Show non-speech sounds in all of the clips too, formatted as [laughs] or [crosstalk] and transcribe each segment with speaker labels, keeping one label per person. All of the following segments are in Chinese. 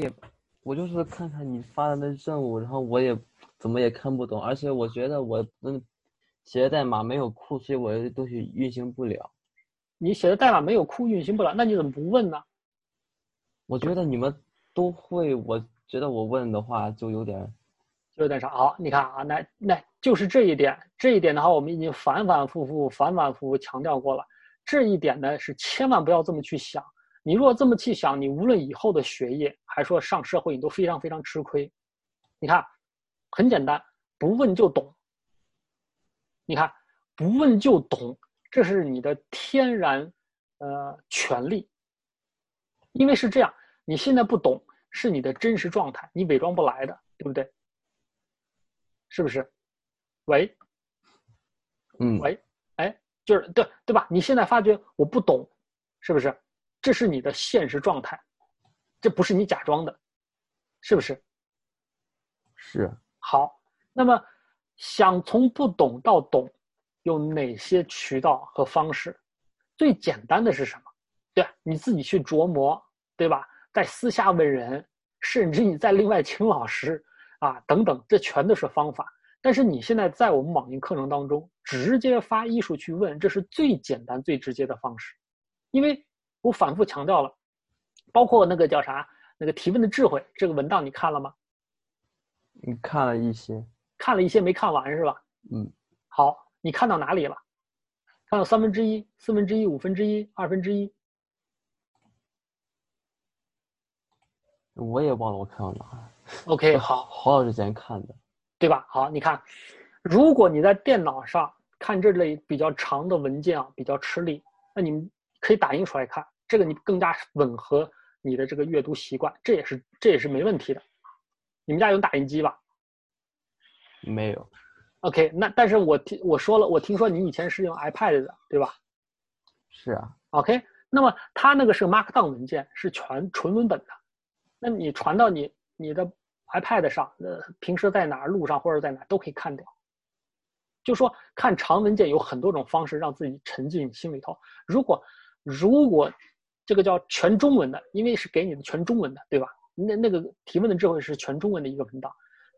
Speaker 1: 也我就是看看你发的那任务，然后我也怎么也看不懂，而且我觉得我嗯写的代码没有库，所以我的东西运行不了。
Speaker 2: 你写的代码没有库运行不了，那你怎么不问呢？
Speaker 1: 我觉得你们都会，我觉得我问的话就有点，
Speaker 2: 就有点啥。好，你看啊，那那就是这一点，这一点的话，我们已经反反复复、反反复复强调过了。这一点呢，是千万不要这么去想。你如果这么去想，你无论以后的学业，还说上社会，你都非常非常吃亏。你看，很简单，不问就懂。你看，不问就懂。这是你的天然，呃，权利，因为是这样，你现在不懂是你的真实状态，你伪装不来的，对不对？是不是？喂，
Speaker 1: 嗯，
Speaker 2: 喂，哎，就是对对吧？你现在发觉我不懂，是不是？这是你的现实状态，这不是你假装的，是不是？
Speaker 1: 是。
Speaker 2: 好，那么想从不懂到懂。有哪些渠道和方式？最简单的是什么？对你自己去琢磨，对吧？在私下问人，甚至你在另外请老师啊，等等，这全都是方法。但是你现在在我们网银课程当中，直接发艺术去问，这是最简单、最直接的方式。因为我反复强调了，包括那个叫啥，那个提问的智慧这个文档，你看了吗？
Speaker 1: 你看了一些，
Speaker 2: 看了一些，没看完是吧？
Speaker 1: 嗯，
Speaker 2: 好。你看到哪里了？看到三分之一、四分之一、五分之一、二分之一。
Speaker 1: 我也忘了我看到哪。
Speaker 2: OK，好，
Speaker 1: 好久之前看的，
Speaker 2: 对吧？好，你看，如果你在电脑上看这类比较长的文件啊，比较吃力，那你们可以打印出来看，这个你更加吻合你的这个阅读习惯，这也是这也是没问题的。你们家有打印机吧？
Speaker 1: 没有。
Speaker 2: OK，那但是我听我说了，我听说你以前是用 iPad 的，对吧？
Speaker 1: 是啊。
Speaker 2: OK，那么它那个是 Markdown 文件，是全纯文本的。那你传到你你的 iPad 上，呃，平时在哪儿路上或者在哪都可以看掉。就说看长文件有很多种方式让自己沉浸心里头。如果如果这个叫全中文的，因为是给你的全中文的，对吧？那那个提问的智慧是全中文的一个文档。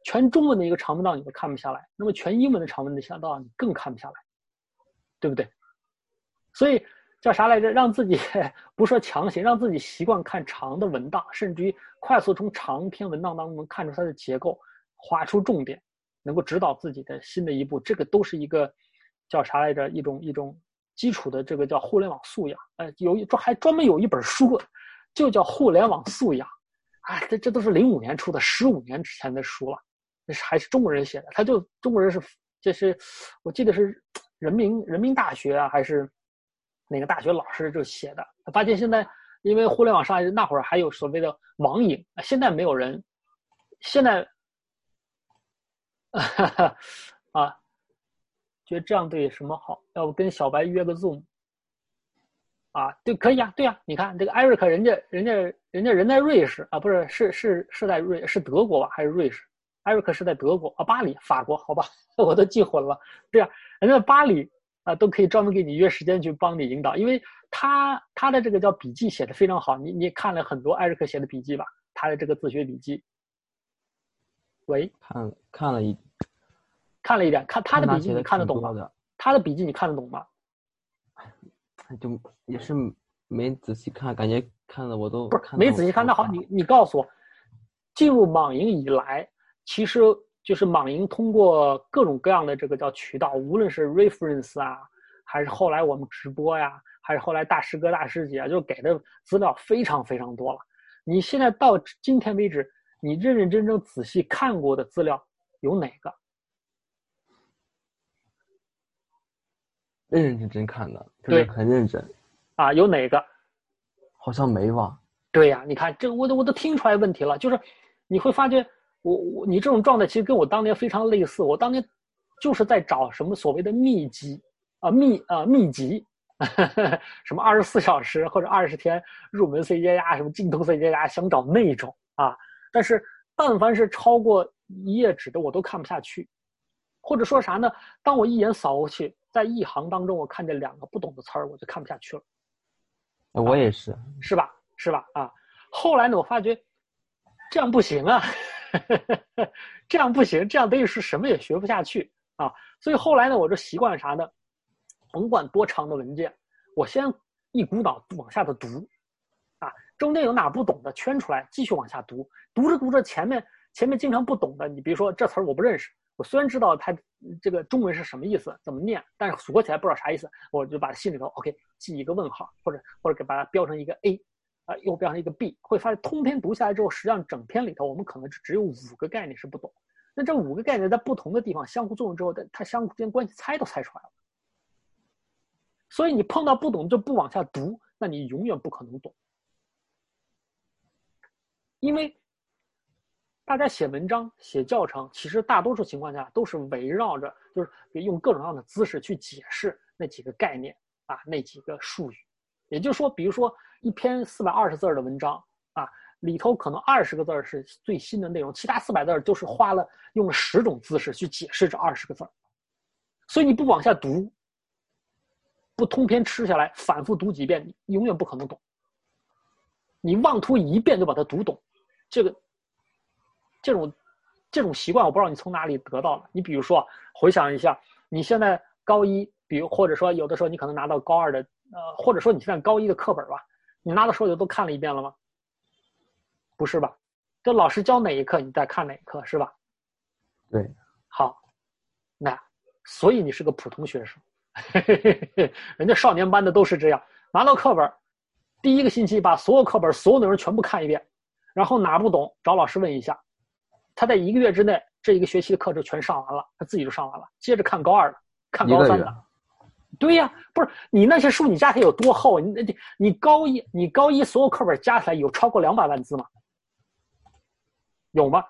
Speaker 2: 全中文的一个长文档你都看不下来，那么全英文的长文的小道你更看不下来，对不对？所以叫啥来着？让自己 [laughs] 不说强行，让自己习惯看长的文档，甚至于快速从长篇文档当中看出它的结构，划出重点，能够指导自己的新的一步。这个都是一个叫啥来着？一种一种基础的这个叫互联网素养。呃，有一专还专门有一本书，就叫互联网素养。哎，这这都是零五年出的，十五年之前的书了。还是中国人写的，他就中国人是，这是我记得是人民人民大学啊，还是哪个大学老师就写的。他发现现在因为互联网上那会儿还有所谓的网瘾，现在没有人，现在 [laughs] 啊，觉得这样对什么好？要不跟小白约个 Zoom 啊？对，可以啊，对啊，你看这个艾瑞克，人家人家人家人在瑞士啊，不是是是是在瑞是德国吧，还是瑞士？艾瑞克是在德国啊，巴黎，法国，好吧，[laughs] 我都记混了。对啊，人家巴黎啊，都可以专门给你约时间去帮你引导，因为他他的这个叫笔记写的非常好。你你看了很多艾瑞克写的笔记吧？他的这个自学笔记。喂，
Speaker 1: 看看了一，
Speaker 2: 看了一点，看他的笔记你看得懂吗？他的笔记你看得懂吗？
Speaker 1: 就也是没仔细看，感觉看的我都
Speaker 2: 不是没仔细看。那好，你你告诉我，进入网银以来。其实就是网银通过各种各样的这个叫渠道，无论是 reference 啊，还是后来我们直播呀，还是后来大师哥大师姐啊，就给的资料非常非常多了。你现在到今天为止，你认认真真仔细看过的资料有哪个？
Speaker 1: 认认真真看的，对，很认真。
Speaker 2: 啊，有哪个？
Speaker 1: 好像没吧？
Speaker 2: 对呀，你看这我都我都听出来问题了，就是你会发觉。我我你这种状态其实跟我当年非常类似。我当年就是在找什么所谓的秘籍啊秘啊秘籍，[laughs] 什么二十四小时或者二十天入门 C 加加，什么精通 C 加加，想找那种啊。但是但凡是超过一页纸的，我都看不下去。或者说啥呢？当我一眼扫过去，在一行当中我看见两个不懂的词儿，我就看不下去了。
Speaker 1: 我也是，
Speaker 2: 是吧？是吧？啊。后来呢，我发觉。这样不行啊，[laughs] 这样不行，这样等于是什么也学不下去啊。所以后来呢，我就习惯啥呢？甭管多长的文件，我先一股脑往下的读，啊，中间有哪不懂的圈出来，继续往下读。读着读着，前面前面经常不懂的，你比如说这词儿我不认识，虽然知道它这个中文是什么意思，怎么念，但是锁起来不知道啥意思，我就把它心里头 OK 记一个问号，或者或者给把它标成一个 A。啊，又标成一个 B，会发现通篇读下来之后，实际上整篇里头我们可能只有五个概念是不懂。那这五个概念在不同的地方相互作用之后，它它相互之间关系猜都猜出来了。所以你碰到不懂就不往下读，那你永远不可能懂。因为大家写文章、写教程，其实大多数情况下都是围绕着，就是用各种各样的姿势去解释那几个概念啊，那几个术语。也就是说，比如说一篇四百二十字的文章啊，里头可能二十个字是最新的内容，其他四百字就是花了用了十种姿势去解释这二十个字所以你不往下读，不通篇吃下来，反复读几遍，你永远不可能懂。你妄图一遍就把它读懂，这个这种这种习惯，我不知道你从哪里得到的。你比如说，回想一下，你现在高一，比如或者说有的时候你可能拿到高二的。呃，或者说你现在高一的课本吧，你拿到手里都看了一遍了吗？不是吧？这老师教哪一课，你再看哪一课，是吧？
Speaker 1: 对。
Speaker 2: 好，那所以你是个普通学生，[laughs] 人家少年班的都是这样，拿到课本，第一个星期把所有课本所有内容全部看一遍，然后哪不懂找老师问一下，他在一个月之内这一个学期的课就全上完了，他自己就上完了，接着看高二的，看高三的。对呀，不是你那些书，你加起来有多厚？你你你高一，你高一所有课本加起来有超过两百万字吗？有吗？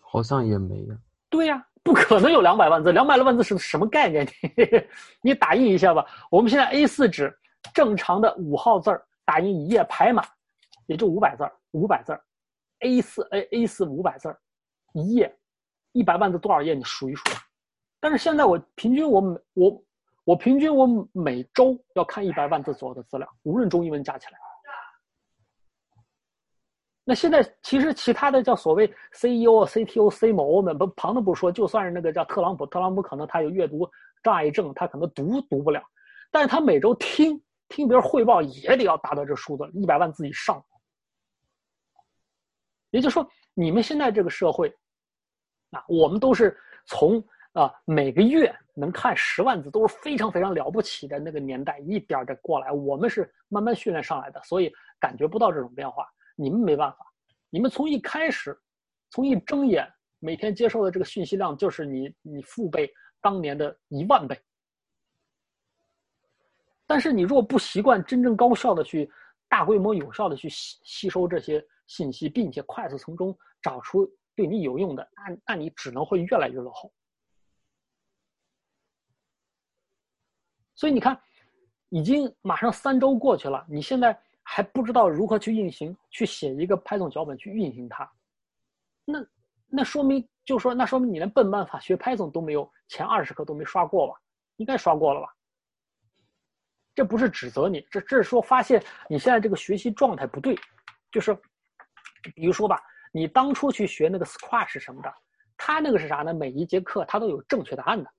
Speaker 1: 好像也没有。
Speaker 2: 对呀，不可能有两百万字，两百万字是什么概念？[laughs] 你打印一下吧。我们现在 A 四纸正常的五号字儿打印一页排满，也就五百字儿五百字 A 四 A A 四五百字儿一页，一百万字多少页？你数一数。但是现在我平均我每我我平均我每周要看一百万字左右的资料，无论中英文加起来。那现在其实其他的叫所谓 CEO、CTO、CMO 们不旁的不说，就算是那个叫特朗普，特朗普可能他有阅读障碍症，他可能读读不了，但是他每周听听别人汇报也得要达到这数字，一百万字以上。也就是说，你们现在这个社会，啊，我们都是从。啊，每个月能看十万字都是非常非常了不起的那个年代，一点的过来，我们是慢慢训练上来的，所以感觉不到这种变化。你们没办法，你们从一开始，从一睁眼，每天接受的这个信息量就是你你父辈当年的一万倍。但是你如果不习惯真正高效的去大规模有效的去吸吸收这些信息，并且快速从中找出对你有用的，那那你只能会越来越落后。所以你看，已经马上三周过去了，你现在还不知道如何去运行，去写一个 Python 脚本去运行它，那那说明就说那说明你连笨办法学 Python 都没有，前二十课都没刷过吧？应该刷过了吧？这不是指责你，这这是说发现你现在这个学习状态不对，就是比如说吧，你当初去学那个 Squash 什么的，它那个是啥呢？每一节课它都有正确答案的，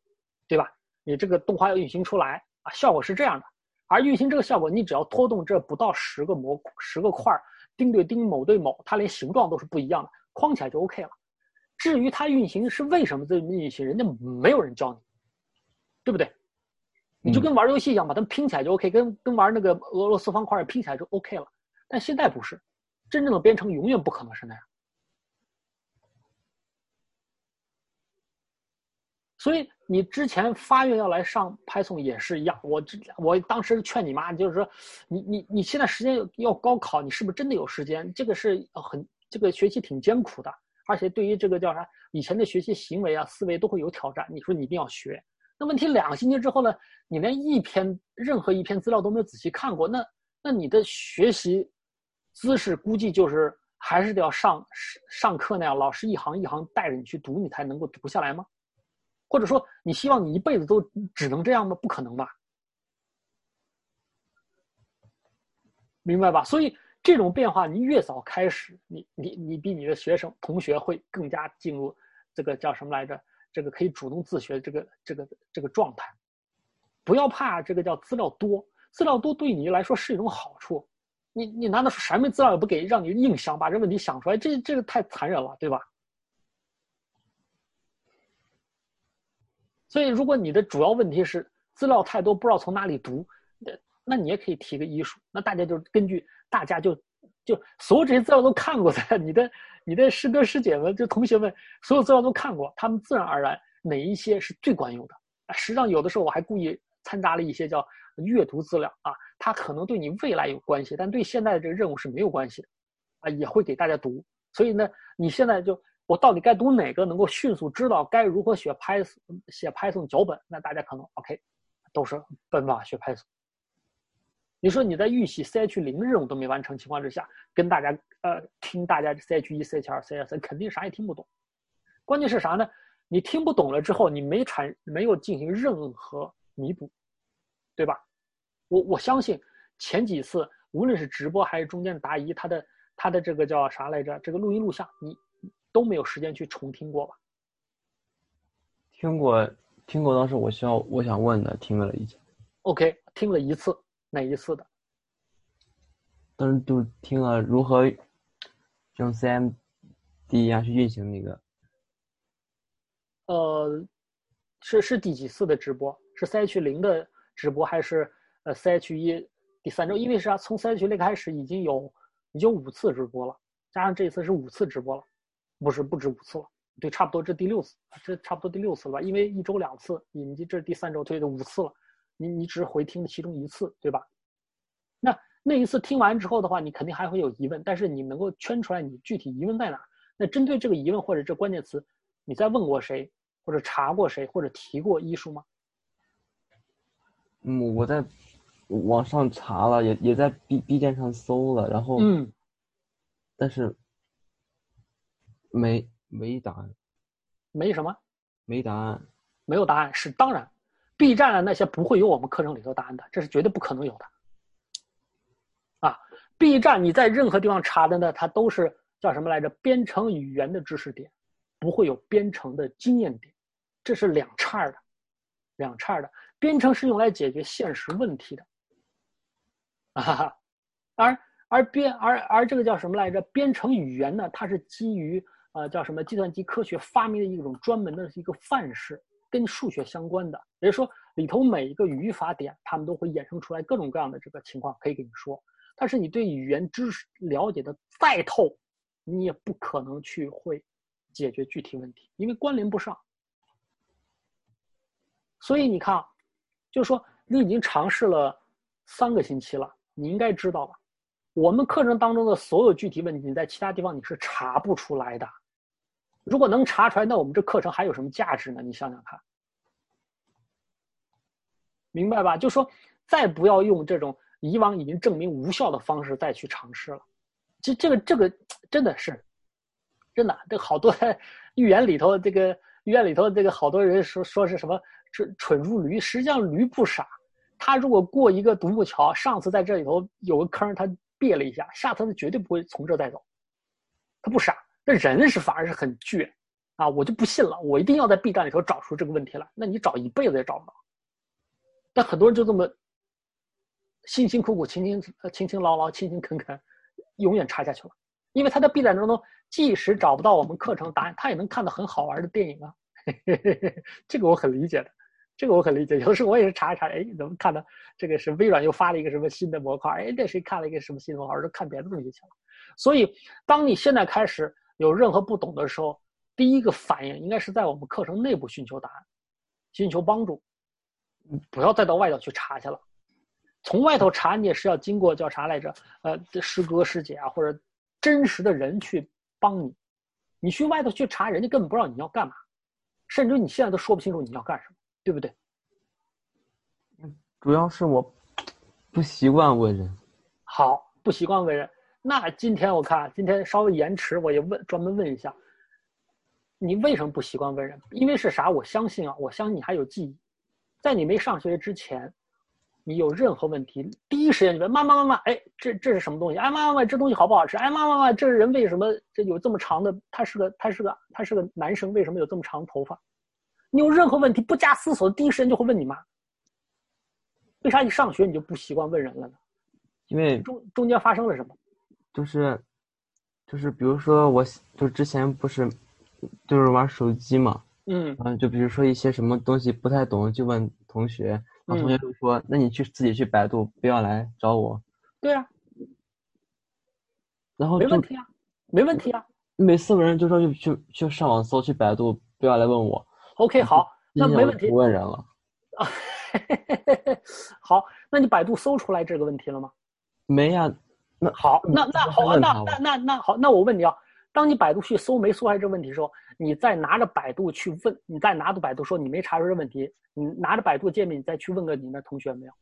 Speaker 2: 对吧？你这个动画要运行出来。啊，效果是这样的，而运行这个效果，你只要拖动这不到十个模十个块儿，钉对钉，某对某，它连形状都是不一样的，框起来就 OK 了。至于它运行是为什么这么运行，人家没有人教你，对不对？你就跟玩游戏一样，把它们拼起来就 OK，跟跟玩那个俄罗斯方块拼起来就 OK 了。但现在不是，真正的编程永远不可能是那样。所以你之前发愿要来上 Python 也是一样，我这我当时劝你妈，就是说，你你你现在时间要高考，你是不是真的有时间？这个是很这个学习挺艰苦的，而且对于这个叫啥以前的学习行为啊思维都会有挑战。你说你一定要学，那问题两个星期之后呢，你连一篇任何一篇资料都没有仔细看过，那那你的学习姿势估计就是还是得要上上课那样，老师一行一行带着你去读，你才能够读下来吗？或者说，你希望你一辈子都只能这样吗？不可能吧，明白吧？所以这种变化，你越早开始，你你你比你的学生同学会更加进入这个叫什么来着？这个可以主动自学这个这个这个状态。不要怕这个叫资料多，资料多对你来说是一种好处。你你难道说什么资料也不给，让你硬想把这问题想出来？这这个太残忍了，对吧？所以，如果你的主要问题是资料太多，不知道从哪里读，那那你也可以提个医术。那大家就根据大家就就所有这些资料都看过的，你的你的师哥师姐们就同学们，所有资料都看过，他们自然而然哪一些是最管用的。实际上，有的时候我还故意掺杂了一些叫阅读资料啊，它可能对你未来有关系，但对现在的这个任务是没有关系的，啊，也会给大家读。所以呢，你现在就。我到底该读哪个，能够迅速知道该如何写 Python 写 Python 脚本？那大家可能 OK，都是奔法学 Python。你说你在预习 CH 零任务都没完成情况之下，跟大家呃听大家 CH 一、CH 二、CH 三，肯定啥也听不懂。关键是啥呢？你听不懂了之后，你没产没有进行任何弥补，对吧？我我相信前几次无论是直播还是中间答疑，他的他的这个叫啥来着？这个录音录像你。都没有时间去重听过吧？
Speaker 1: 听过，听过。当时我需要，我想问的，听了一次。
Speaker 2: OK，听了一次，哪一次的？
Speaker 1: 当时就听了如何用 CMD 呀去运行那个。
Speaker 2: 呃，是是第几次的直播？是 CH 零的直播，还是呃 CH 一第三周？因为啥？从 CH 零开始已经有已经五次直播了，加上这次是五次直播了。不是不止五次了，对，差不多这第六次，这差不多第六次了吧？因为一周两次，你这第三周，对，的五次了。你你只是回听了其中一次，对吧？那那一次听完之后的话，你肯定还会有疑问，但是你能够圈出来你具体疑问在哪？那针对这个疑问或者这关键词，你在问过谁，或者查过谁，或者提过医术吗？
Speaker 1: 嗯，我在网上查了，也也在 B B 站上搜了，然后
Speaker 2: 嗯，
Speaker 1: 但是。没没答案，
Speaker 2: 没什么，
Speaker 1: 没答案，
Speaker 2: 没有答案是当然，B 站的那些不会有我们课程里头答案的，这是绝对不可能有的。啊，B 站你在任何地方查的呢，它都是叫什么来着？编程语言的知识点，不会有编程的经验点，这是两叉的，两叉的。编程是用来解决现实问题的，[laughs] 啊哈，而而编而而这个叫什么来着？编程语言呢，它是基于。啊，叫什么？计算机科学发明的一种专门的一个范式，跟数学相关的。也就是说，里头每一个语法点，他们都会衍生出来各种各样的这个情况，可以跟你说。但是你对语言知识了解的再透，你也不可能去会解决具体问题，因为关联不上。所以你看，就是说你已经尝试了三个星期了，你应该知道吧，我们课程当中的所有具体问题，你在其他地方你是查不出来的。如果能查出来，那我们这课程还有什么价值呢？你想想看，明白吧？就说再不要用这种以往已经证明无效的方式再去尝试了。这、这个、这个真的是真的。这好多预言里头，这个预言里头，这个好多人说说是什么蠢蠢如驴，实际上驴不傻。他如果过一个独木桥，上次在这里头有个坑，他别了一下，下次他绝对不会从这再走。他不傻。那人是反而是很倔，啊，我就不信了，我一定要在 B 站里头找出这个问题来。那你找一辈子也找不到。但很多人就这么辛辛苦苦、勤勤勤勤劳劳、勤勤恳恳，永远查下去了。因为他在 B 站当中，即使找不到我们课程答案，他也能看到很好玩的电影啊。[laughs] 这个我很理解的，这个我很理解。有的时候我也是查一查，哎，怎么看到这个是微软又发了一个什么新的模块？哎，这谁看了一个什么新的模块？说看别的东西去了。所以，当你现在开始。有任何不懂的时候，第一个反应应该是在我们课程内部寻求答案，寻求帮助，不要再到外头去查去了。从外头查，你也是要经过叫啥来着？呃，师哥师姐啊，或者真实的人去帮你。你去外头去查，人家根本不知道你要干嘛，甚至你现在都说不清楚你要干什么，对不对？
Speaker 1: 主要是我不习惯问人。
Speaker 2: 好，不习惯问人。那今天我看今天稍微延迟，我也问专门问一下，你为什么不习惯问人？因为是啥？我相信啊，我相信你还有记忆，在你没上学之前，你有任何问题，第一时间就问妈妈妈妈，哎，这这是什么东西？哎，妈妈妈，这东西好不好吃？哎，妈妈妈，这人为什么这有这么长的？他是个他是个他是个男生，为什么有这么长头发？你有任何问题，不加思索，第一时间就会问你妈。为啥你上学你就不习惯问人了呢？
Speaker 1: 因为
Speaker 2: 中中间发生了什么？
Speaker 1: 就是就是比如说我就之前不是就是玩手机嘛，
Speaker 2: 嗯
Speaker 1: 嗯，就比如说一些什么东西不太懂就问同学，然后同学
Speaker 2: 嗯
Speaker 1: 就说，那你去自己去百度，不要来找我。
Speaker 2: 对啊，
Speaker 1: 然后
Speaker 2: 没问题啊，没问题啊。
Speaker 1: 每四个人就说就去去上网搜去百度，不要来问我。
Speaker 2: OK，好，那没问题
Speaker 1: 不。问人了，
Speaker 2: 啊，[laughs] 好，那你百度搜出来这个问题了吗？
Speaker 1: 没呀、那
Speaker 2: 好，那那好啊，那那那那好，那我问你啊，当你百度去搜没搜出来这个问题的时候，你再拿着百度去问，你再拿着百度说你没查出这问题，你拿着百度界面你再去问个你那同学没有？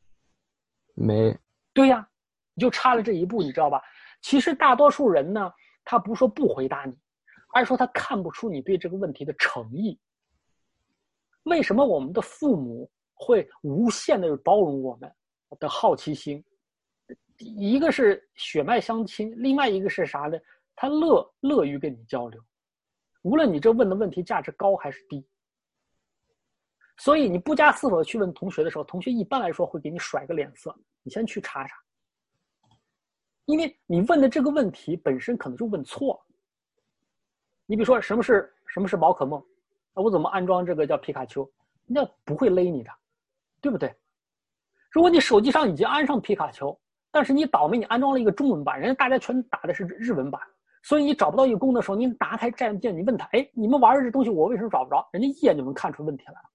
Speaker 1: 没，
Speaker 2: 对呀，你就差了这一步，你知道吧？其实大多数人呢，他不是说不回答你，而是说他看不出你对这个问题的诚意。为什么我们的父母会无限的包容我们的好奇心？一个是血脉相亲，另外一个是啥呢？他乐乐于跟你交流，无论你这问的问题价值高还是低。所以你不加思索的去问同学的时候，同学一般来说会给你甩个脸色，你先去查查，因为你问的这个问题本身可能就问错了。你比如说什么是什么是宝可梦，我怎么安装这个叫皮卡丘？人家不会勒你的，对不对？如果你手机上已经安上皮卡丘，但是你倒霉，你安装了一个中文版，人家大家全打的是日文版，所以你找不到一个功能的时候，你打开战舰，你问他，哎，你们玩的这东西我为什么找不着？人家一眼就能看出问题来了。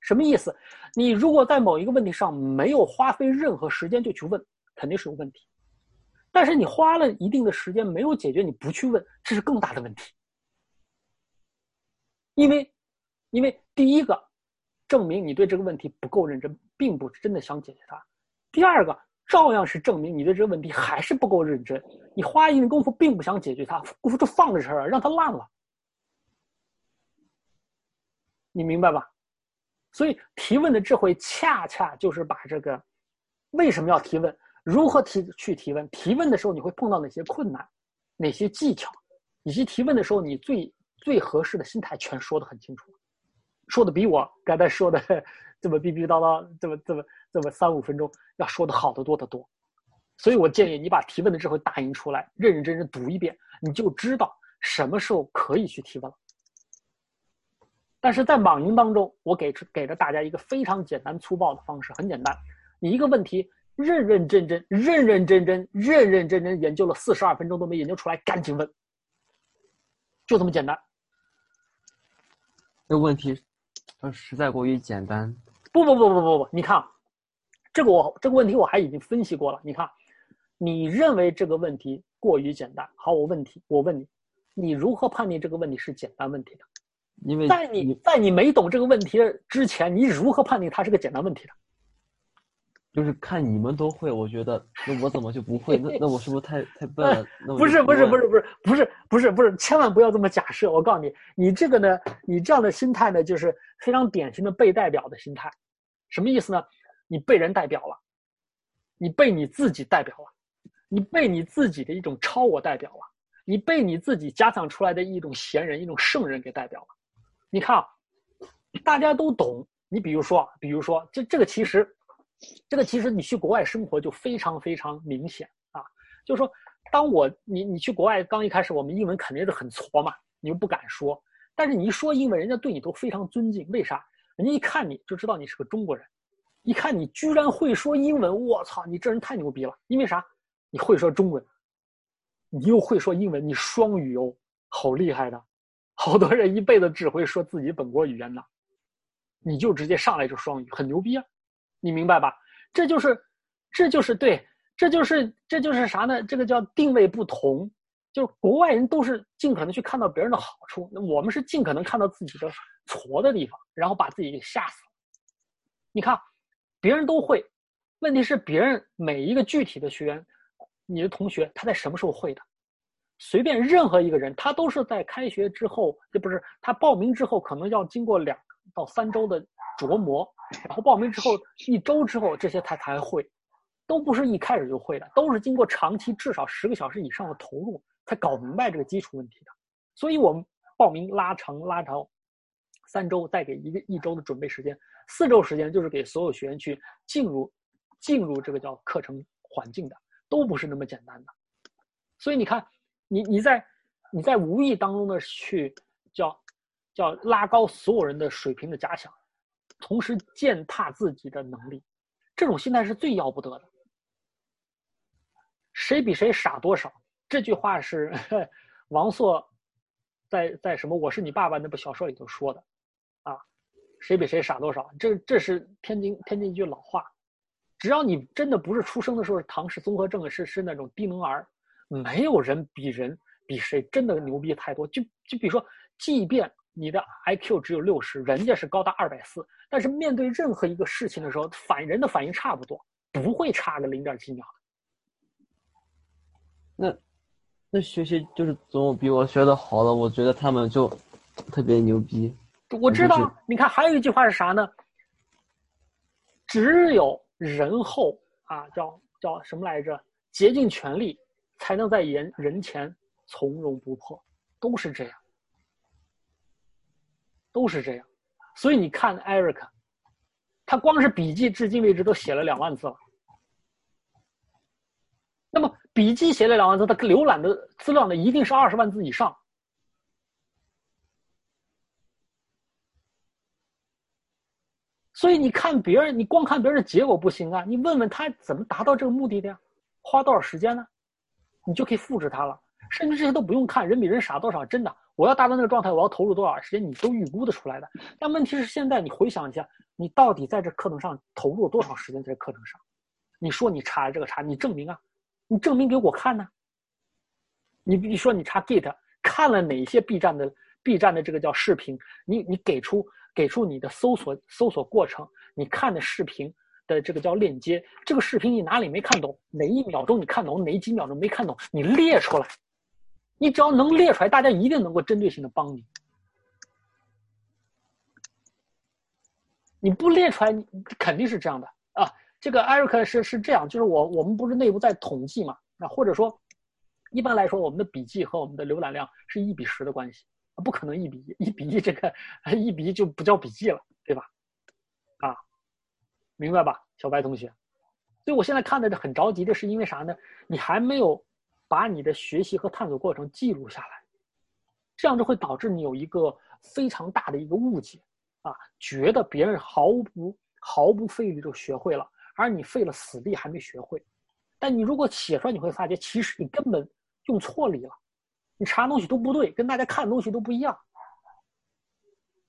Speaker 2: 什么意思？你如果在某一个问题上没有花费任何时间就去问，肯定是有问题。但是你花了一定的时间没有解决，你不去问，这是更大的问题。因为，因为第一个，证明你对这个问题不够认真，并不真的想解决它；第二个，照样是证明你对这个问题还是不够认真，你花一定功夫并不想解决它，功夫就放在这儿，让它烂了。你明白吧？所以提问的智慧，恰恰就是把这个为什么要提问，如何提去提问，提问的时候你会碰到哪些困难，哪些技巧，以及提问的时候你最最合适的心态，全说得很清楚，说的比我刚才说的 [laughs] 这么逼逼叨叨，这么这么这么三五分钟要说的好得多得多。所以我建议你把提问的智慧打印出来，认认真真读一遍，你就知道什么时候可以去提问了。但是在网云当中，我给出给了大家一个非常简单粗暴的方式，很简单，你一个问题认认真真、认认真真、认认真真研究了四十二分钟都没研究出来，赶紧问，就这么简单。
Speaker 1: 这个问题，它，实在过于简单。
Speaker 2: 不不不不不不，你看啊，这个我这个问题我还已经分析过了。你看，你认为这个问题过于简单，好，我问题，我问你，你如何判定这个问题是简单问题的？
Speaker 1: 因为
Speaker 2: 在你在你没懂这个问题之前，你如何判定它是个简单问题的？
Speaker 1: 就是看你们都会，我觉得那我怎么就不会？那 [laughs] 那我是不是太太笨了？那
Speaker 2: 不
Speaker 1: 是
Speaker 2: 不是不是不是不是不是不是，千万不要这么假设。我告诉你，你这个呢，你这样的心态呢，就是非常典型的被代表的心态。什么意思呢？你被人代表了，你被你自己代表了，你被你自己的一种超我代表了，你被你自己加强出来的一种贤人、一种圣人给代表了。你看啊，大家都懂。你比如说啊，比如说这这个其实，这个其实你去国外生活就非常非常明显啊。就是说，当我你你去国外刚一开始，我们英文肯定是很挫嘛，你又不敢说。但是你一说英文，人家对你都非常尊敬，为啥？人家一看你就知道你是个中国人，一看你居然会说英文，我操，你这人太牛逼了！因为啥？你会说中文，你又会说英文，你双语哦，好厉害的。好多人一辈子只会说自己本国语言的，你就直接上来就双语，很牛逼啊！你明白吧？这就是，这就是对，这就是这就是啥呢？这个叫定位不同。就国外人都是尽可能去看到别人的好处，我们是尽可能看到自己的挫的地方，然后把自己给吓死了。你看，别人都会，问题是别人每一个具体的学员，你的同学他在什么时候会的？随便任何一个人，他都是在开学之后，这不是他报名之后，可能要经过两到三周的琢磨，然后报名之后一周之后这些他才会，都不是一开始就会的，都是经过长期至少十个小时以上的投入才搞明白这个基础问题的。所以我们报名拉长拉长三周，再给一个一周的准备时间，四周时间就是给所有学员去进入进入这个叫课程环境的，都不是那么简单的。所以你看，你你在你在无意当中的去叫叫拉高所有人的水平的假想，同时践踏自己的能力，这种心态是最要不得的。谁比谁傻多少？这句话是 [laughs] 王朔在在什么《我是你爸爸》那部小说里头说的，啊，谁比谁傻多少？这这是天津天津一句老话。只要你真的不是出生的时候唐氏综合症，是是那种低能儿，没有人比人比谁真的牛逼太多。就就比如说，即便你的 IQ 只有六十，人家是高达二百四，但是面对任何一个事情的时候，反人的反应差不多，不会差个零点几秒
Speaker 1: 那那学习就是总有比我学的好的，我觉得他们就特别牛逼。
Speaker 2: 我知道，
Speaker 1: 就是
Speaker 2: 你看还有一句话是啥呢？只有人后啊，叫叫什么来着？竭尽全力，才能在人人前从容不迫，都是这样，都是这样。所以你看，Eric，他光是笔记至今为止都写了两万字了。那么笔记写了两万字，他浏览的资料呢，一定是二十万字以上。所以你看别人，你光看别人的结果不行啊，你问问他怎么达到这个目的的呀？花多少时间呢？你就可以复制他了。甚至这些都不用看，人比人傻多少，真的，我要达到那个状态，我要投入多少时间，你都预估得出来的。但问题是，现在你回想一下，你到底在这课程上投入了多少时间在这课程上？你说你查这个查，你证明啊，你证明给我看呢？你你说你查 Git 看了哪些 B 站的 B 站的这个叫视频，你你给出给出你的搜索搜索过程，你看的视频的这个叫链接，这个视频你哪里没看懂，哪一秒钟你看懂，哪几秒钟没看懂，你列出来，你只要能列出来，大家一定能够针对性的帮你。你不列出来，你肯定是这样的啊。这个艾瑞克是是这样，就是我我们不是内部在统计嘛，那或者说，一般来说，我们的笔记和我们的浏览量是一比十的关系，不可能一比一，一比一这个一比一就不叫笔记了，对吧？啊，明白吧，小白同学？所以我现在看的很着急的是因为啥呢？你还没有把你的学习和探索过程记录下来，这样就会导致你有一个非常大的一个误解啊，觉得别人毫不毫不费力就学会了。而你费了死力还没学会，但你如果写出来，你会发觉其实你根本用错力了，你查东西都不对，跟大家看的东西都不一样。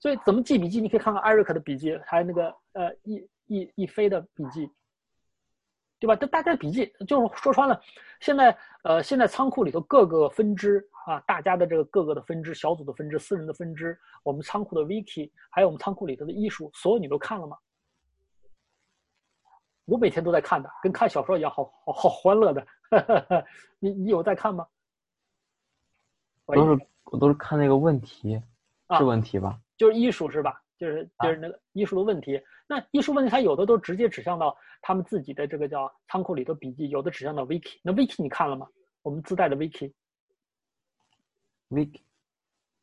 Speaker 2: 所以怎么记笔记？你可以看看艾瑞克的笔记，还有那个呃一一一飞的笔记，对吧？这大家笔记就是说穿了，现在呃现在仓库里头各个分支啊，大家的这个各个的分支、小组的分支、私人的分支，我们仓库的 wiki，还有我们仓库里头的艺术，所有你都看了吗？我每天都在看的，跟看小说一样，好好好欢乐的。[laughs] 你你有在看吗？
Speaker 1: 我都是我都是看那个问题，
Speaker 2: 啊
Speaker 1: 是问题吧？
Speaker 2: 就是艺术是吧？就是就是那个艺术的问题。那艺术问题，它有的都直接指向到他们自己的这个叫仓库里的笔记，有的指向到 wiki。那 wiki 你看了吗？我们自带的 wiki
Speaker 1: wiki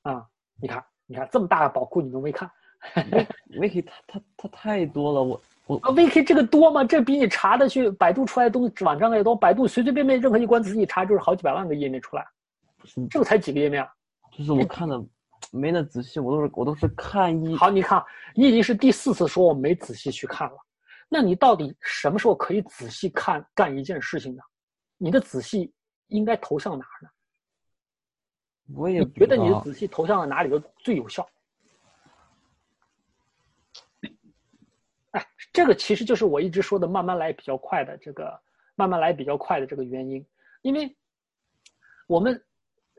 Speaker 2: 啊，你看你看这么大的宝库你都没看
Speaker 1: wiki 它它它太多了，我我
Speaker 2: 啊？wiki 这个多吗？这比你查的去百度出来的东西网站要多。百度随随便便任何一关词一查就是好几百万个页面出来，
Speaker 1: 是
Speaker 2: 这个才几个页面啊？
Speaker 1: 就是我看的没那仔细，我都是我都是看一
Speaker 2: 好，你看，你已经是第四次说我没仔细去看了，那你到底什么时候可以仔细看干一件事情呢？你的仔细应该投向哪儿呢？
Speaker 1: 我也
Speaker 2: 觉得你的仔细投向了哪里头最有效？哎，这个其实就是我一直说的慢慢来比较快的这个慢慢来比较快的这个原因，因为我们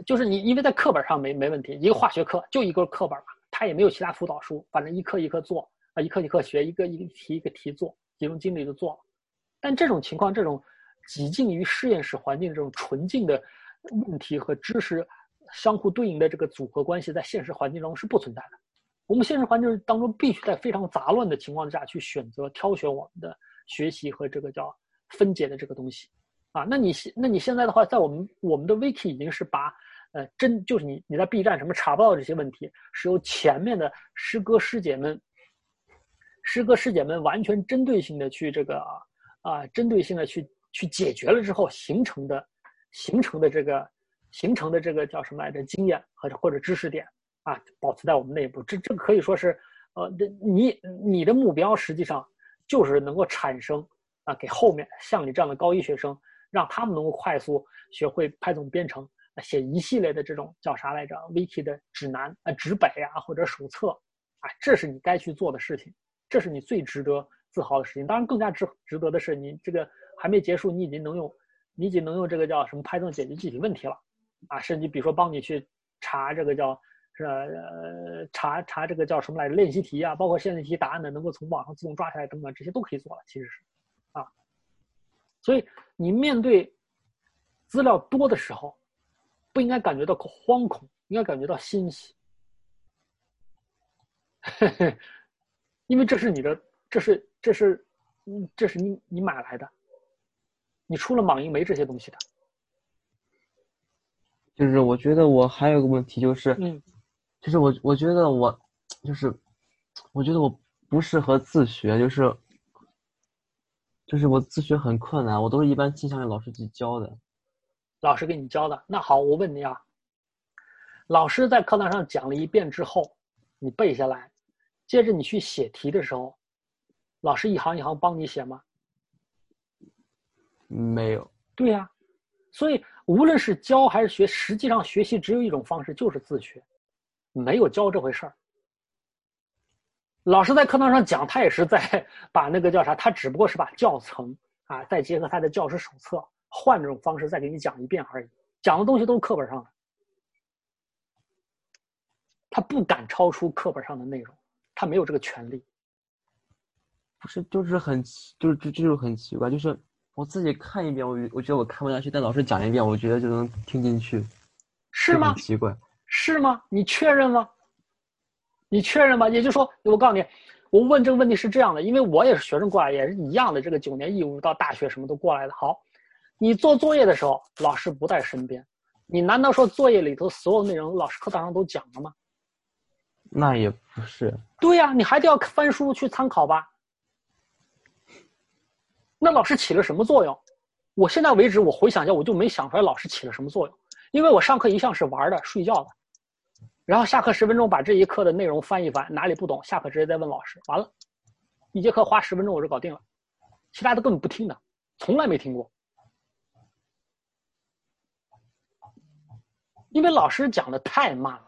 Speaker 2: 就是你，因为在课本上没没问题，一个化学课就一个课本嘛，它也没有其他辅导书，反正一课一课做啊，一课一课学，一个一个题一个题做，集中精力就做了。但这种情况，这种几近于实验室环境这种纯净的问题和知识相互对应的这个组合关系，在现实环境中是不存在的。我们现实环境当中必须在非常杂乱的情况下去选择挑选我们的学习和这个叫分解的这个东西，啊，那你现那你现在的话，在我们我们的 wiki 已经是把呃真就是你你在 B 站什么查不到这些问题，是由前面的师哥师姐们，师哥师姐们完全针对性的去这个啊针对性的去去解决了之后形成的形成的这个形成的这个叫什么来着经验和或者知识点。啊，保持在我们内部，这这可以说是，呃，这你你的目标实际上就是能够产生啊，给后面像你这样的高一学生，让他们能够快速学会 Python 编程，写一系列的这种叫啥来着，Wiki 的指南啊、指北啊或者手册，啊，这是你该去做的事情，这是你最值得自豪的事情。当然，更加值值得的是，你这个还没结束，你已经能用，你已经能用这个叫什么 Python 解决具体问题了，啊，甚至比如说帮你去查这个叫。是呃，查查这个叫什么来着？练习题啊，包括现在题答案的，能够从网上自动抓下来等等，这些都可以做了。其实是，啊，所以你面对资料多的时候，不应该感觉到惶恐，应该感觉到欣喜，[laughs] 因为这是你的，这是这是，嗯，这是你你买来的，你出了网银没这些东西的。
Speaker 1: 就是我觉得我还有个问题就是，
Speaker 2: 嗯。
Speaker 1: 就是我，我觉得我，就是，我觉得我不适合自学，就是，就是我自学很困难，我都是一般倾向于老师去教的。
Speaker 2: 老师给你教的，那好，我问你啊，老师在课堂上讲了一遍之后，你背下来，接着你去写题的时候，老师一行一行帮你写吗？
Speaker 1: 没有。
Speaker 2: 对呀，所以无论是教还是学，实际上学习只有一种方式，就是自学。没有教这回事儿。老师在课堂上讲，他也是在 [laughs] 把那个叫啥，他只不过是把教程啊，再结合他的教师手册，换这种方式再给你讲一遍而已。讲的东西都是课本上的，他不敢超出课本上的内容，他没有这个权利。
Speaker 1: 不是，就是很就是这这就很奇怪，就是我自己看一遍，我我觉得我看不下去，但老师讲一遍，我觉得就能听进去，
Speaker 2: 是吗？
Speaker 1: 奇怪。
Speaker 2: 是吗？你确认吗？你确认吗？也就是说，我告诉你，我问这个问题是这样的，因为我也是学生过来，也是一样的。这个九年义务到大学什么都过来的。好，你做作业的时候，老师不在身边，你难道说作业里头所有内容老师课堂上都讲了吗？
Speaker 1: 那也不是。
Speaker 2: 对呀，你还得要翻书去参考吧。那老师起了什么作用？我现在为止，我回想一下，我就没想出来老师起了什么作用，因为我上课一向是玩的、睡觉的。然后下课十分钟把这一课的内容翻一翻，哪里不懂，下课直接再问老师。完了，一节课花十分钟我就搞定了，其他的根本不听的，从来没听过。因为老师讲的太慢了，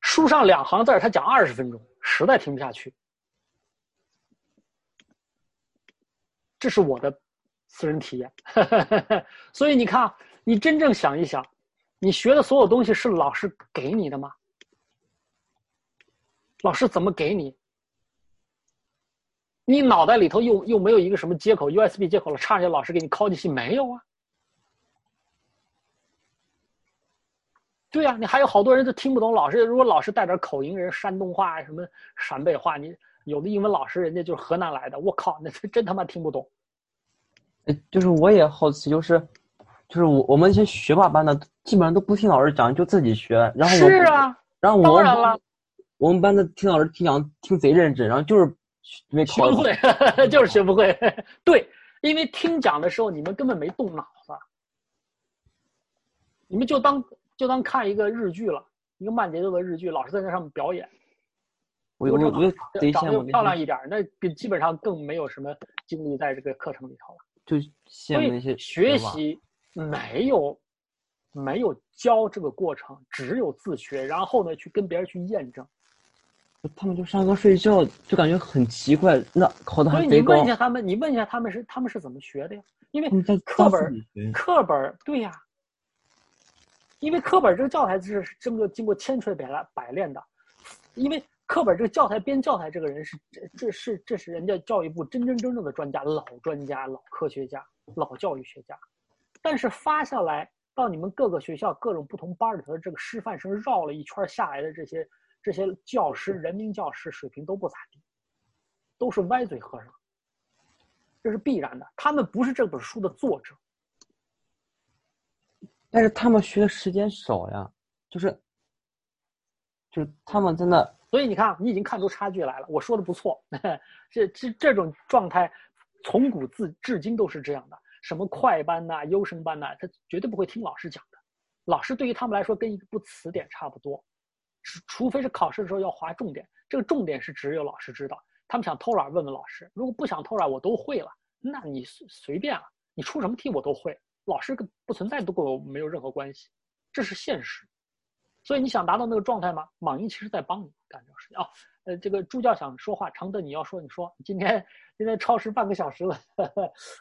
Speaker 2: 书上两行字他讲二十分钟，实在听不下去。这是我的私人体验，[laughs] 所以你看，你真正想一想。你学的所有东西是老师给你的吗？老师怎么给你？你脑袋里头又又没有一个什么接口，USB 接口了，插上，老师给你拷进去没有啊？对呀，你还有好多人都听不懂老师。如果老师带点口音，人山东话什么陕北话，你有的英文老师人家就是河南来的，我靠，那真他妈听不懂。
Speaker 1: 哎，就是我也好奇，就是。就是我我们一些学霸班的，基本上都不听老师讲，就自己学。然后
Speaker 2: 是啊，
Speaker 1: 然后我
Speaker 2: 当然了，
Speaker 1: 我们班的听老师听讲听贼认真，然后就是
Speaker 2: 没学不会，[laughs] 就是学不会。对，因为听讲的时候你们根本没动脑子，你们就当就当看一个日剧了，一个慢节奏的日剧，老师在那上面表演。
Speaker 1: 我我我
Speaker 2: 长得又漂亮一点，那基本上更没有什么精力在这个课程里头了。
Speaker 1: 就羡慕那些
Speaker 2: 学习。没有，没有教这个过程，只有自学，然后呢，去跟别人去验证。
Speaker 1: 他们就上课睡觉，就感觉很奇怪。那考的还
Speaker 2: 所以你问一下他们，你问一下他们是他们是怎么学的呀？因为课本课本对呀，因为课本这个教材是经过经过千锤百炼百炼的，因为课本这个教材编教材这个人是这这是这是人家教育部真真正正的专家，老专家、老科学家、老教育学家。但是发下来到你们各个学校各种不同班里头的这个师范生绕了一圈下来的这些这些教师、人民教师水平都不咋地，都是歪嘴和尚，这是必然的。他们不是这本书的作者，
Speaker 1: 但是他们学的时间少呀，就是，就是他们真的。
Speaker 2: 所以你看，你已经看出差距来了。我说的不错，[laughs] 这这这种状态，从古至至今都是这样的。什么快班呐、优生班呐，他绝对不会听老师讲的。老师对于他们来说跟一部词典差不多，除除非是考试的时候要划重点，这个重点是只有老师知道。他们想偷懒问问老师，如果不想偷懒，我都会了，那你随随便了，你出什么题我都会。老师跟不存在都跟我没有任何关系，这是现实。所以你想达到那个状态吗？网易其实在帮你干这个事情啊。呃，这个助教想说话，常德你要说，你说今天今天超时半个小时了。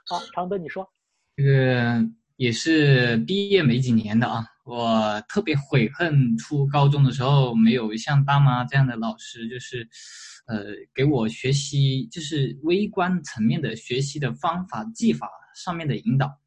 Speaker 2: 好，常德你说。
Speaker 3: 这个也是毕业没几年的啊，我特别悔恨初高中的时候没有像大妈这样的老师，就是，呃，给我学习就是微观层面的学习的方法技法上面的引导。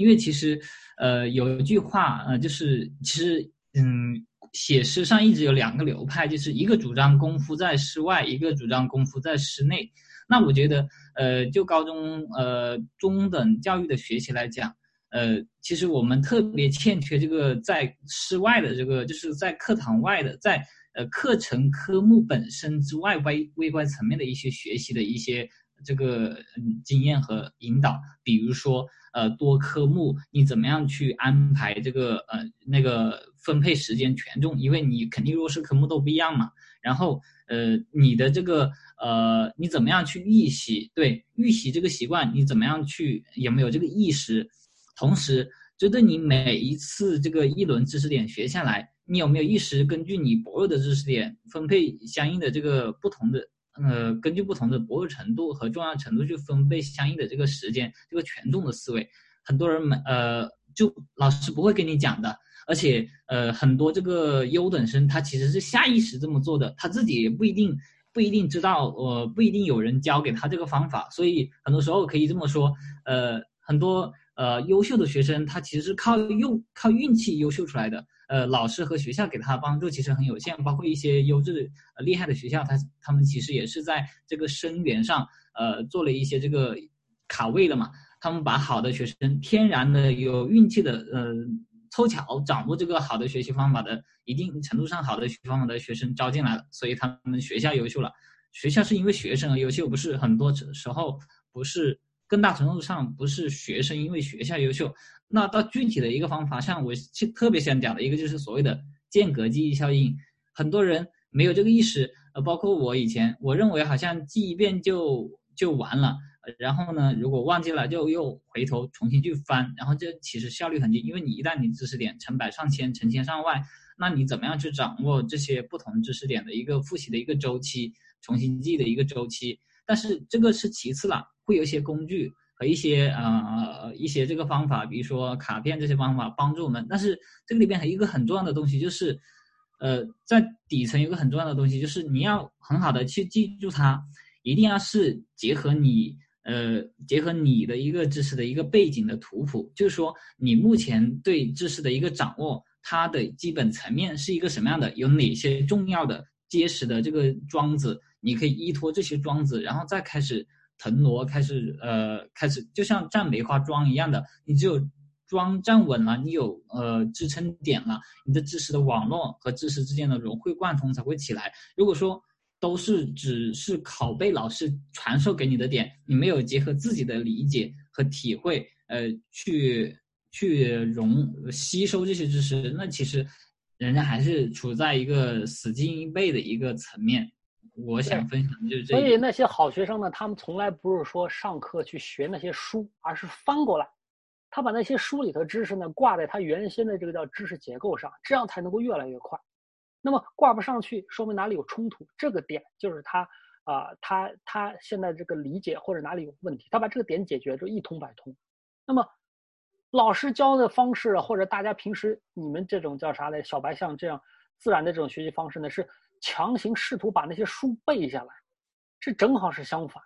Speaker 3: 因为其实，呃，有一句话，呃，就是其实，嗯。写诗上一直有两个流派，就是一个主张功夫在室外，一个主张功夫在室内。那我觉得，呃，就高中呃中等教育的学习来讲，呃，其实我们特别欠缺这个在室外的这个，就是在课堂外的，在呃课程科目本身之外微微观层面的一些学习的一些这个嗯经验和引导，比如说。呃，多科目你怎么样去安排这个呃那个分配时间权重？因为你肯定弱势科目都不一样嘛。然后呃，你的这个呃，你怎么样去预习？对，预习这个习惯你怎么样去有没有这个意识？同时，针对你每一次这个一轮知识点学下来，你有没有意识根据你薄弱的知识点分配相应的这个不同的？呃，根据不同的薄弱程度和重要程度去分配相应的这个时间，这个权重的思维，很多人没呃，就老师不会跟你讲的，而且呃，很多这个优等生他其实是下意识这么做的，他自己也不一定不一定知道，呃，不一定有人教给他这个方法，所以很多时候可以这么说，呃，很多呃优秀的学生他其实是靠用靠运气优秀出来的。呃，老师和学校给他的帮助其实很有限，包括一些优质、呃厉害的学校，他他们其实也是在这个生源上，呃，做了一些这个卡位的嘛。他们把好的学生，天然的有运气的，呃，凑巧掌握这个好的学习方法的，一定程度上好的学习方法的学生招进来了，所以他们学校优秀了。学校是因为学生而优秀，不是很多时候不是。更大程度上不是学生因为学校优秀，那到具体的一个方法，像我特别想讲的一个就是所谓的间隔记忆效应，很多人没有这个意识，呃，包括我以前，我认为好像记一遍就就完了，然后呢，如果忘记了就又回头重新去翻，然后这其实效率很低，因为你一旦你知识点成百上千、成千上万，那你怎么样去掌握这些不同知识点的一个复习的一个周期，重新记的一个周期？但是这个是其次了。会有一些工具和一些呃一些这个方法，比如说卡片这些方法帮助我们。但是这个里边还有一个很重要的东西，就是呃在底层有个很重要的东西，就是你要很好的去记住它，一定要是结合你呃结合你的一个知识的一个背景的图谱，就是说你目前对知识的一个掌握，它的基本层面是一个什么样的，有哪些重要的结实的这个桩子，你可以依托这些桩子，然后再开始。腾挪开始，呃，开始就像站梅花桩一样的，你只有桩站稳了，你有呃支撑点了，你的知识的网络和知识之间的融会贯通才会起来。如果说都是只是拷贝老师传授给你的点，你没有结合自己的理解和体会，呃，去去融吸收这些知识，那其实人家还是处在一个死记硬背的一个层面。我想分享的就是这。
Speaker 2: 所以那些好学生呢，他们从来不是说上课去学那些书，而是翻过来，他把那些书里头知识呢挂在他原先的这个叫知识结构上，这样才能够越来越快。那么挂不上去，说明哪里有冲突，这个点就是他啊，他他现在这个理解或者哪里有问题，他把这个点解决就一通百通。那么老师教的方式，或者大家平时你们这种叫啥呢？小白象这样自然的这种学习方式呢是。强行试图把那些书背下来，这正好是相反。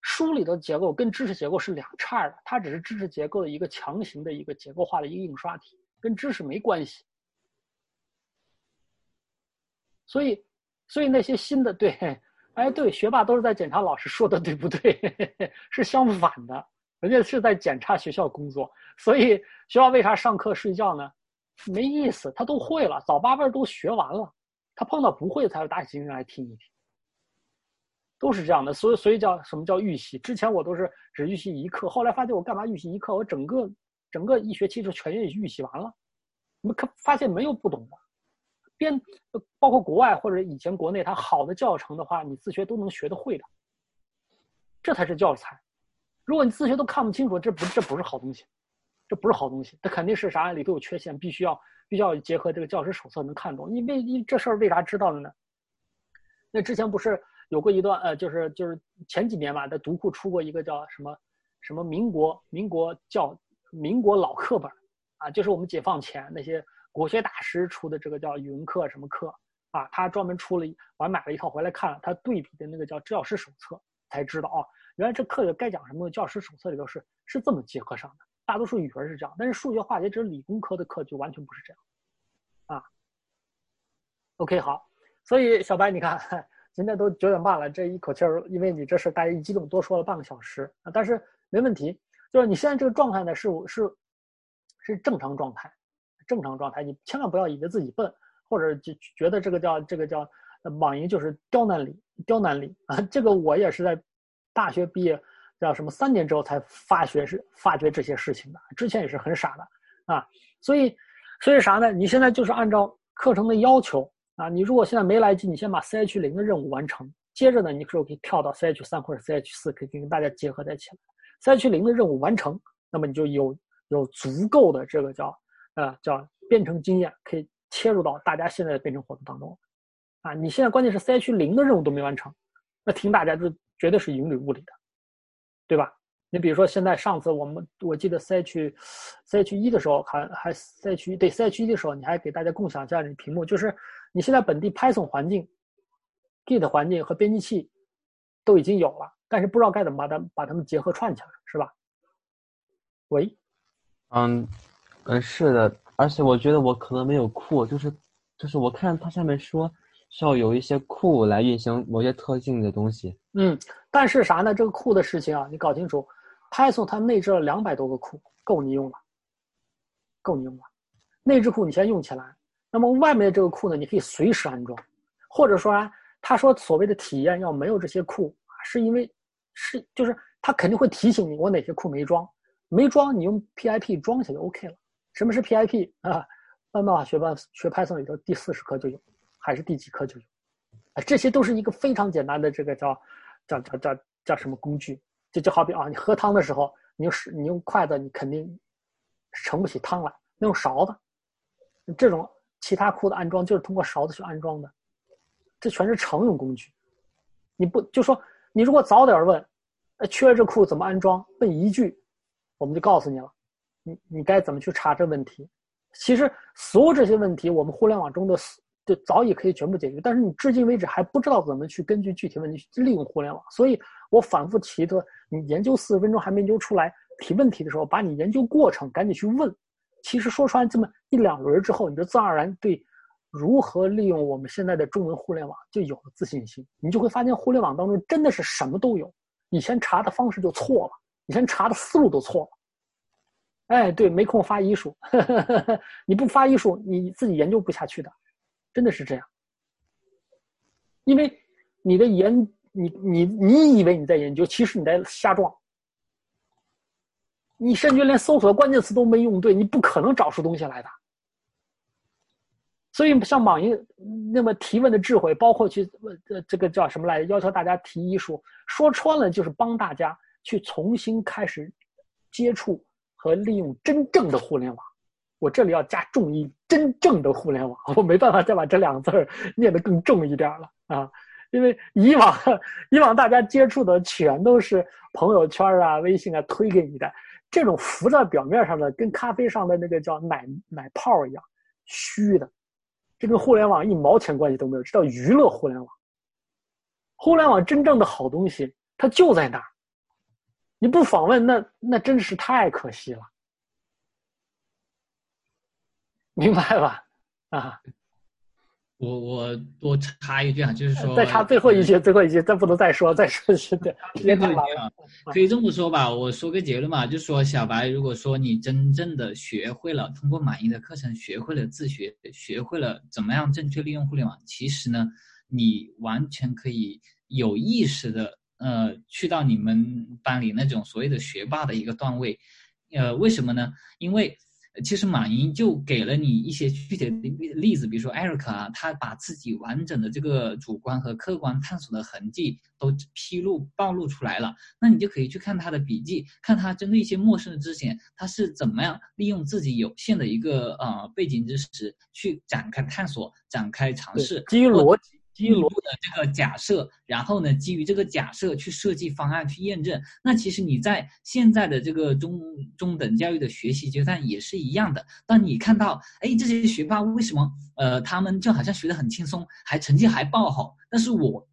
Speaker 2: 书里的结构跟知识结构是两叉的，它只是知识结构的一个强行的一个结构化的一个印刷体，跟知识没关系。所以，所以那些新的对，哎，对，学霸都是在检查老师说的对不对，[laughs] 是相反的，人家是在检查学校工作。所以学校为啥上课睡觉呢？没意思，他都会了，早八辈都学完了，他碰到不会才会打起精神来听一听。都是这样的，所以所以叫什么叫预习？之前我都是只预习一课，后来发现我干嘛预习一课？我整个整个一学期就全预习完了。我们看发现没有不懂的，编包括国外或者以前国内，它好的教程的话，你自学都能学得会的。这才是教材。如果你自学都看不清楚，这不这不是好东西，这不是好东西，它肯定是啥里头有缺陷，必须要必须要结合这个教师手册能看懂。你为你这事儿为啥知道了呢？那之前不是？有过一段，呃，就是就是前几年吧，在读库出过一个叫什么什么民国民国教民国老课本啊，就是我们解放前那些国学大师出的这个叫语文课什么课啊，他专门出了，我还买了一套回来看了，他对比的那个叫教师手册，才知道啊，原来这课该讲什么教师手册里头是是这么结合上的。大多数语文是这样，但是数学化学这是理工科的课就完全不是这样啊。OK，好，所以小白你看。今天都九点半了，这一口气儿，因为你这事大家一激动多说了半个小时啊，但是没问题，就是你现在这个状态呢是是是正常状态，正常状态，你千万不要以为自己笨，或者就觉得这个叫这个叫网银就是刁难你，刁难你啊，这个我也是在大学毕业叫什么三年之后才发觉是发觉这些事情的，之前也是很傻的啊，所以所以啥呢？你现在就是按照课程的要求。啊，你如果现在没来及，你先把 C H 零的任务完成，接着呢，你可以跳到 C H 三或者 C H 四，可以跟大家结合在一起。C H 零的任务完成，那么你就有有足够的这个叫呃叫编程经验，可以切入到大家现在的编程活动当中。啊，你现在关键是 C H 零的任务都没完成，那听大家就绝对是云里雾里的，对吧？你比如说现在上次我们我记得 C H C H 一的时候还还 C H 对 C H 一的时候，你还给大家共享一下你屏幕，就是。你现在本地 Python 环境、Git 环境和编辑器都已经有了，但是不知道该怎么把它把它们结合串起来，是吧？喂，
Speaker 1: 嗯，嗯，是的，而且我觉得我可能没有库，就是就是我看它上面说需要有一些库来运行某些特性的东西。
Speaker 2: 嗯，但是啥呢？这个库的事情啊，你搞清楚，Python 它内置了两百多个库，够你用了，够你用了，内置库你先用起来。那么外面的这个库呢，你可以随时安装，或者说啊，他说所谓的体验要没有这些库，是因为是就是他肯定会提醒你我哪些库没装，没装你用 PIP 装起来就 OK 了。什么是 PIP 啊？慢慢学班学 Python 里头第四十课就有，还是第几颗就有，啊，这些都是一个非常简单的这个叫叫叫叫叫什么工具？就就好比啊，你喝汤的时候，你用你用筷子你肯定盛不起汤来，那用勺子，这种。其他库的安装就是通过勺子去安装的，这全是常用工具。你不就说你如果早点问，呃，缺这库怎么安装？问一句，我们就告诉你了。你你该怎么去查这问题？其实所有这些问题，我们互联网中的就早已可以全部解决。但是你至今为止还不知道怎么去根据具体问题去利用互联网。所以我反复提的，你研究四十分钟还没研究出来提问题的时候，把你研究过程赶紧去问。其实说出来这么一两轮之后，你就自然而然对如何利用我们现在的中文互联网就有了自信心。你就会发现，互联网当中真的是什么都有。以前查的方式就错了，以前查的思路都错了。哎，对，没空发医术，[laughs] 你不发医术，你自己研究不下去的，真的是这样。因为你的研，你你你以为你在研究，其实你在瞎撞。你甚至连搜索关键词都没用对，你不可能找出东西来的。所以像网易那么提问的智慧，包括去呃这个叫什么来，要求大家提医术，说穿了就是帮大家去重新开始接触和利用真正的互联网。我这里要加重音，真正的互联网，[laughs] 我没办法再把这两个字儿念得更重一点了啊，因为以往以往大家接触的全都是朋友圈啊、微信啊推给你的。这种浮在表面上的，跟咖啡上的那个叫奶奶泡一样，虚的，这跟互联网一毛钱关系都没有，这叫娱乐互联网。互联网真正的好东西，它就在那儿。你不访问，那那真是太可惜了，[laughs] 明白吧？啊，
Speaker 3: 我我多插一句啊，就是说
Speaker 2: 再插最后一句，最后一句，再不能再说，再说是的，时间太
Speaker 3: 对
Speaker 2: 晚了。
Speaker 3: 可以这么说吧，我说个结论嘛，就是说小白，如果说你真正的学会了通过满意的课程，学会了自学，学会了怎么样正确利用互联网，其实呢，你完全可以有意识的呃去到你们班里那种所谓的学霸的一个段位，呃，为什么呢？因为呃其实马云就给了你一些具体的例例子，比如说艾瑞克啊，他把自己完整的这个主观和客观探索的痕迹都披露暴露出来了，那你就可以去看他的笔记，看他针对一些陌生的知识点，他是怎么样利用自己有限的一个呃背景知识去展开探索、展开尝试，
Speaker 2: 基于逻辑，基于
Speaker 3: 进一步
Speaker 2: 逻辑，
Speaker 3: 的这个假设，然后呢，基于这个假设去设计方案去验证。那其实你在现在的这个中中等教育的学习阶段也是一样的。当你看到，哎，这些学霸为什么呃他们就好像学得很轻松，还成绩还爆好，但是我。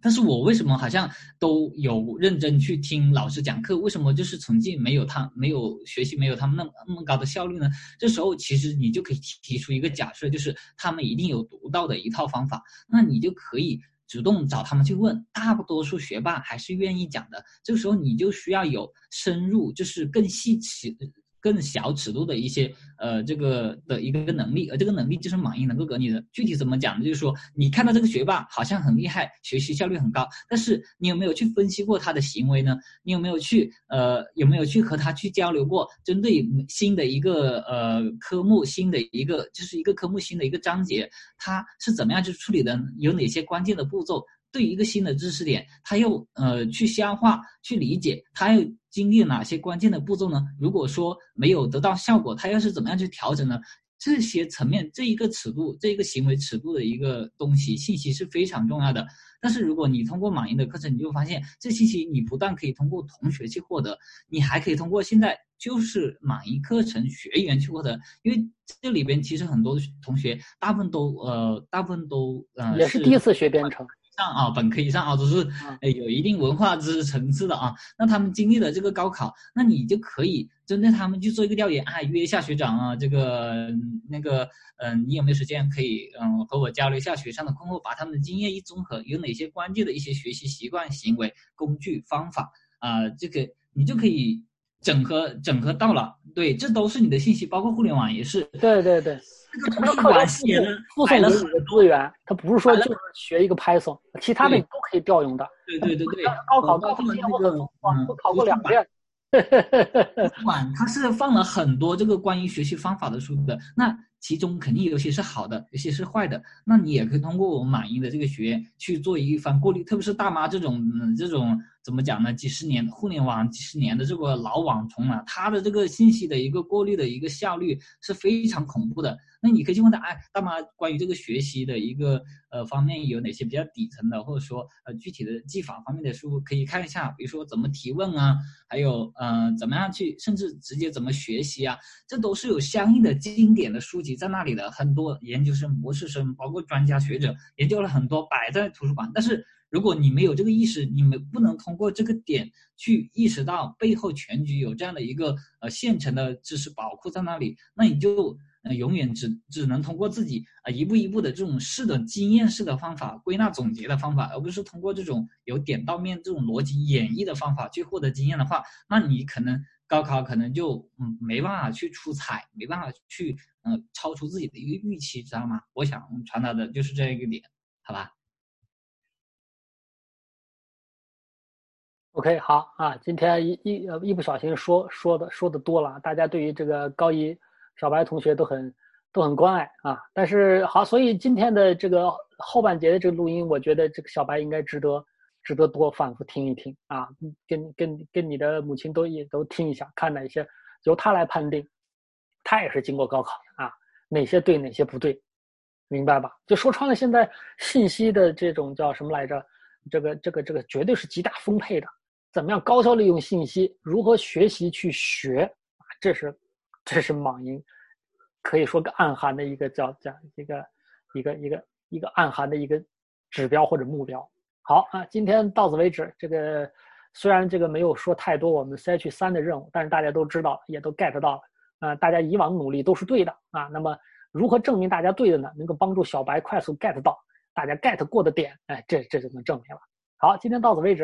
Speaker 3: 但是我为什么好像都有认真去听老师讲课？为什么就是成绩没有他没有学习没有他们那么那么高的效率呢？这时候其实你就可以提提出一个假设，就是他们一定有独到的一套方法，那你就可以主动找他们去问。大多数学霸还是愿意讲的，这个时候你就需要有深入，就是更细尺。更小尺度的一些呃这个的一个能力，而这个能力就是马云能够给你的。具体怎么讲呢？就是说你看到这个学霸好像很厉害，学习效率很高，但是你有没有去分析过他的行为呢？你有没有去呃有没有去和他去交流过？针对新的一个呃科目，新的一个就是一个科目新的一个章节，他是怎么样去处理的？有哪些关键的步骤？对于一个新的知识点，他又呃去消化、去理解，他又经历哪些关键的步骤呢？如果说没有得到效果，他又是怎么样去调整呢？这些层面，这一个尺度，这一个行为尺度的一个东西，信息是非常重要的。但是如果你通过马云的课程，你就发现这信息你不但可以通过同学去获得，你还可以通过现在就是马云课程学员去获得，因为这里边其实很多同学大部分都呃大部分都呃
Speaker 2: 也是第一次学编程。
Speaker 3: 上啊，本科以上啊，都是呃有一定文化知识层次的啊。那他们经历了这个高考，那你就可以针对他们去做一个调研，啊，约一下学长啊，这个那个嗯、你有没有时间可以嗯和我交流一下学上的困惑，把他们的经验一综合，有哪些关键的一些学习习惯、行为、工具、方法啊、这个你就可以整合整合到了。对，这都是你的信息，包括互联网也是。
Speaker 2: 对对对，
Speaker 3: 这个
Speaker 2: 这个
Speaker 3: 图书馆
Speaker 2: 课程附
Speaker 3: 写了
Speaker 2: 附
Speaker 3: 摆了
Speaker 2: 送给你的资源，它不是说就是学一个 Python，其他的你都可以调用的。
Speaker 3: 对对对对，
Speaker 2: 高考高考前
Speaker 3: 那个
Speaker 2: 我考过两遍。
Speaker 3: 图书馆它是放了很多这个关于学习方法的书的，那其中肯定有些是好的，有些是坏的。那你也可以通过我们马云的这个学员去做一番过滤，特别是大妈这种、嗯、这种怎么讲呢？几十年互联网几十年的这个老网虫啊，它的这个信息的一个过滤的一个效率是非常恐怖的。那你可以去问他，哎，大妈，关于这个学习的一个呃方面有哪些比较底层的，或者说呃具体的技法方面的书可以看一下，比如说怎么提问啊，还有呃怎么样去，甚至直接怎么学习啊，这都是有相应的经典的书籍在那里的。很多研究生、博士生，包括专家学者研究了很多，摆在图书馆。但是如果你没有这个意识，你们不能通过这个点去意识到背后全局有这样的一个呃现成的知识宝库在那里，那你就。呃，永远只只能通过自己啊、呃、一步一步的这种试的经验式的方法、归纳总结的方法，而不是通过这种由点到面这种逻辑演绎的方法去获得经验的话，那你可能高考可能就嗯没办法去出彩，没办法去嗯、呃、超出自己的一个预期，知道吗？我想传达的就是这一个点，好吧？
Speaker 2: OK，好啊，今天一一呃一不小心说说的说的多了，大家对于这个高一小白同学都很都很关爱啊。但是好，所以今天的这个后半节的这个录音，我觉得这个小白应该值得值得多反复听一听啊，跟跟跟你的母亲都也都听一下，看哪些由他来判定，他也是经过高考的啊，哪些对哪些不对，明白吧？就说穿了，现在信息的这种叫什么来着？这个这个这个绝对是极大丰沛的。怎么样高效利用信息？如何学习去学啊？这是这是网银可以说个暗含的一个叫叫一个一个一个一个暗含的一个指标或者目标。好啊，今天到此为止。这个虽然这个没有说太多我们 CH 三的任务，但是大家都知道，也都 get 到了啊、大家以往努力都是对的啊。那么如何证明大家对的呢？能够帮助小白快速 get 到大家 get 过的点，哎，这这就能证明了。好，今天到此为止。